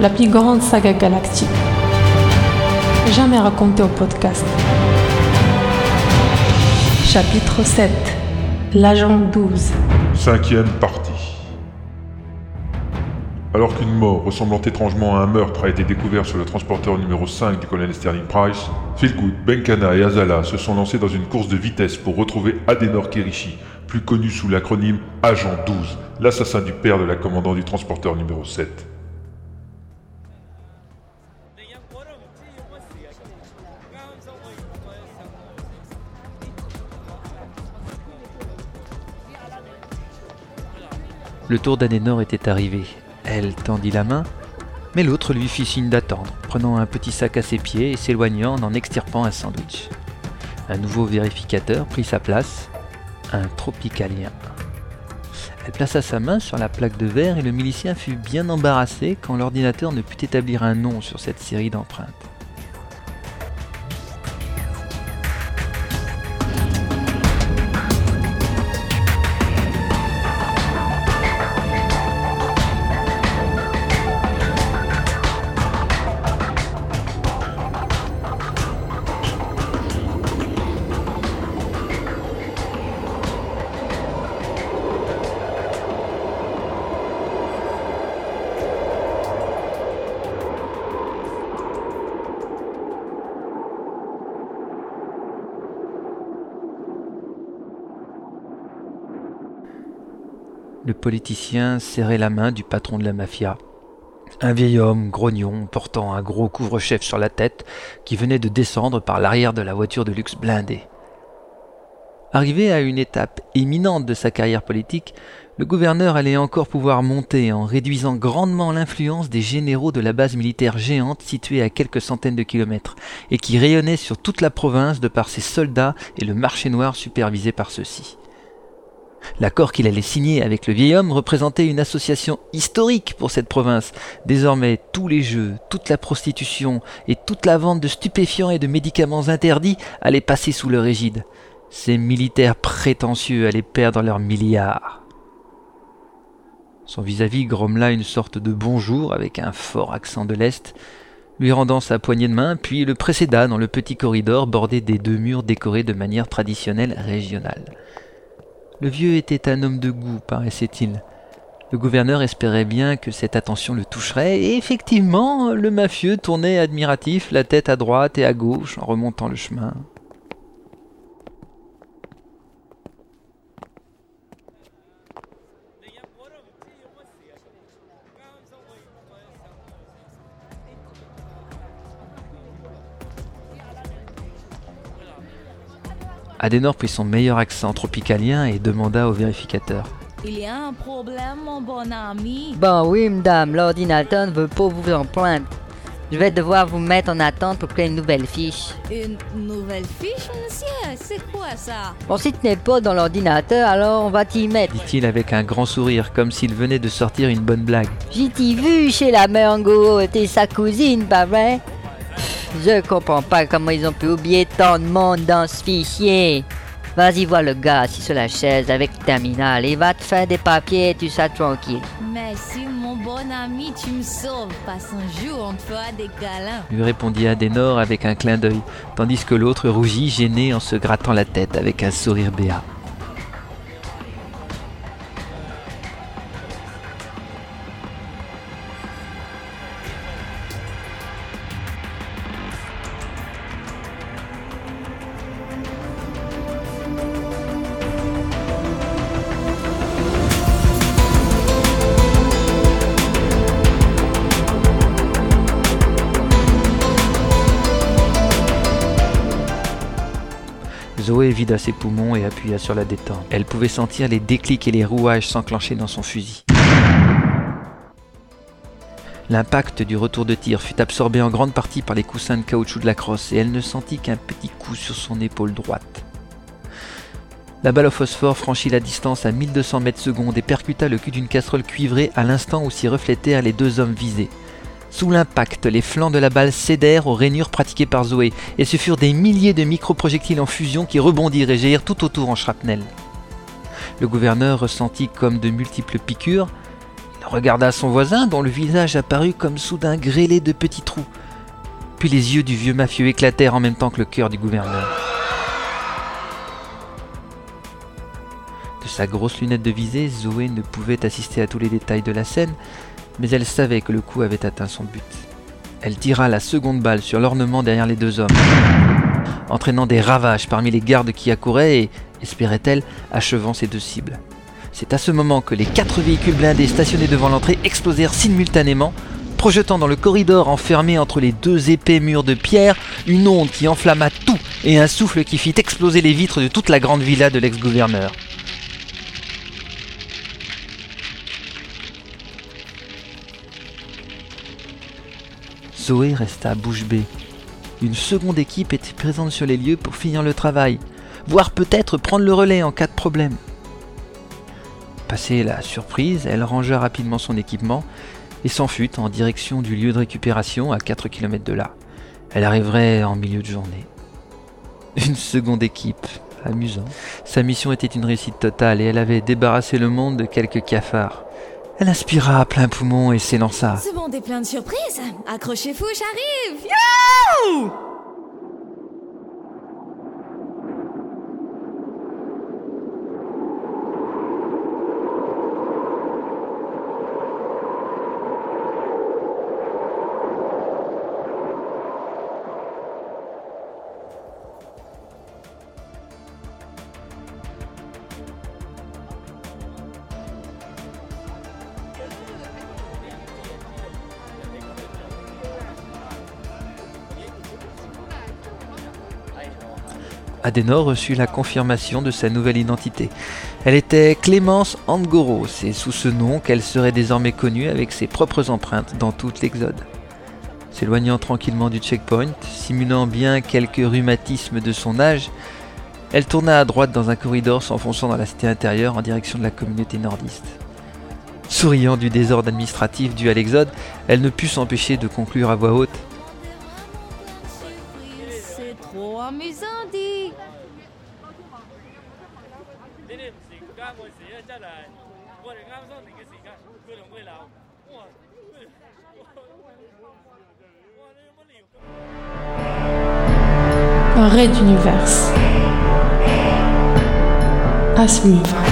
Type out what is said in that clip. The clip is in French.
La plus grande saga galactique. Jamais racontée au podcast. Chapitre 7. L'agent 12. Cinquième partie. Alors qu'une mort ressemblant étrangement à un meurtre a été découverte sur le transporteur numéro 5 du colonel Sterling Price, Philgood, Benkana et Azala se sont lancés dans une course de vitesse pour retrouver Adenor Kirishi, plus connu sous l'acronyme Agent 12, l'assassin du père de la commandant du transporteur numéro 7. Le tour d'Adenor était arrivé. Elle tendit la main, mais l'autre lui fit signe d'attendre, prenant un petit sac à ses pieds et s'éloignant en en extirpant un sandwich. Un nouveau vérificateur prit sa place, un tropicalien. Elle plaça sa main sur la plaque de verre et le milicien fut bien embarrassé quand l'ordinateur ne put établir un nom sur cette série d'empreintes. Le politicien serrait la main du patron de la mafia. Un vieil homme, grognon, portant un gros couvre-chef sur la tête, qui venait de descendre par l'arrière de la voiture de luxe blindée. Arrivé à une étape éminente de sa carrière politique, le gouverneur allait encore pouvoir monter en réduisant grandement l'influence des généraux de la base militaire géante située à quelques centaines de kilomètres, et qui rayonnait sur toute la province de par ses soldats et le marché noir supervisé par ceux-ci. L'accord qu'il allait signer avec le vieil homme représentait une association historique pour cette province. Désormais, tous les jeux, toute la prostitution et toute la vente de stupéfiants et de médicaments interdits allaient passer sous leur égide. Ces militaires prétentieux allaient perdre leurs milliards. Son vis-à-vis grommela une sorte de bonjour avec un fort accent de l'Est, lui rendant sa poignée de main, puis le précéda dans le petit corridor bordé des deux murs décorés de manière traditionnelle régionale. Le vieux était un homme de goût, paraissait-il. Le gouverneur espérait bien que cette attention le toucherait, et effectivement, le mafieux tournait admiratif la tête à droite et à gauche en remontant le chemin. Adenor prit son meilleur accent tropicalien et demanda au vérificateur. Il y a un problème, mon bon ami. Bon oui, madame, l'ordinateur ne veut pas vous emprunter. Je vais devoir vous mettre en attente pour créer une nouvelle fiche. Une nouvelle fiche, monsieur? C'est quoi ça? Bon, si tu n'es pas dans l'ordinateur, alors on va t'y mettre. dit-il avec un grand sourire, comme s'il venait de sortir une bonne blague. J'ai t'y vu chez la mère Ango, t'es sa cousine, pas vrai? Je comprends pas comment ils ont pu oublier tant de monde dans ce fichier. Vas-y voir le gars assis sur la chaise avec le terminal et va te faire des papiers et tu seras tranquille. Merci, mon bon ami, tu me sauves. Passe un jour, on te fera des câlins. lui répondit Adenor avec un clin d'œil, tandis que l'autre rougit, gêné en se grattant la tête avec un sourire béat. Zoé vida ses poumons et appuya sur la détente. Elle pouvait sentir les déclics et les rouages s'enclencher dans son fusil. L'impact du retour de tir fut absorbé en grande partie par les coussins de caoutchouc de la crosse et elle ne sentit qu'un petit coup sur son épaule droite. La balle au phosphore franchit la distance à 1200 mètres secondes et percuta le cul d'une casserole cuivrée à l'instant où s'y reflétèrent les deux hommes visés. Sous l'impact, les flancs de la balle cédèrent aux rainures pratiquées par Zoé, et ce furent des milliers de microprojectiles en fusion qui rebondirent et jaillirent tout autour en shrapnel. Le gouverneur ressentit comme de multiples piqûres. Il regarda son voisin dont le visage apparut comme soudain grêlé de petits trous. Puis les yeux du vieux mafieux éclatèrent en même temps que le cœur du gouverneur. De sa grosse lunette de visée, Zoé ne pouvait assister à tous les détails de la scène, mais elle savait que le coup avait atteint son but. Elle tira la seconde balle sur l'ornement derrière les deux hommes, entraînant des ravages parmi les gardes qui accouraient et, espérait-elle, achevant ses deux cibles. C'est à ce moment que les quatre véhicules blindés stationnés devant l'entrée explosèrent simultanément, projetant dans le corridor enfermé entre les deux épais murs de pierre une onde qui enflamma tout et un souffle qui fit exploser les vitres de toute la grande villa de l'ex-gouverneur. Zoé resta bouche bée. Une seconde équipe était présente sur les lieux pour finir le travail, voire peut-être prendre le relais en cas de problème. Passée la surprise, elle rangea rapidement son équipement et s'enfuit en direction du lieu de récupération à 4 km de là. Elle arriverait en milieu de journée. Une seconde équipe, amusant. Sa mission était une réussite totale et elle avait débarrassé le monde de quelques cafards. Elle inspira à plein poumon et s'élança. Ce monde est plein de surprises. Accrochez-vous, j'arrive. Adenor reçut la confirmation de sa nouvelle identité. Elle était Clémence Angoro, c'est sous ce nom qu'elle serait désormais connue avec ses propres empreintes dans toute l'Exode. S'éloignant tranquillement du checkpoint, simulant bien quelques rhumatismes de son âge, elle tourna à droite dans un corridor s'enfonçant dans la cité intérieure en direction de la communauté nordiste. Souriant du désordre administratif dû à l'exode, elle ne put s'empêcher de conclure à voix haute C'est trop amusant, dit. Un raid d'univers. À suivre.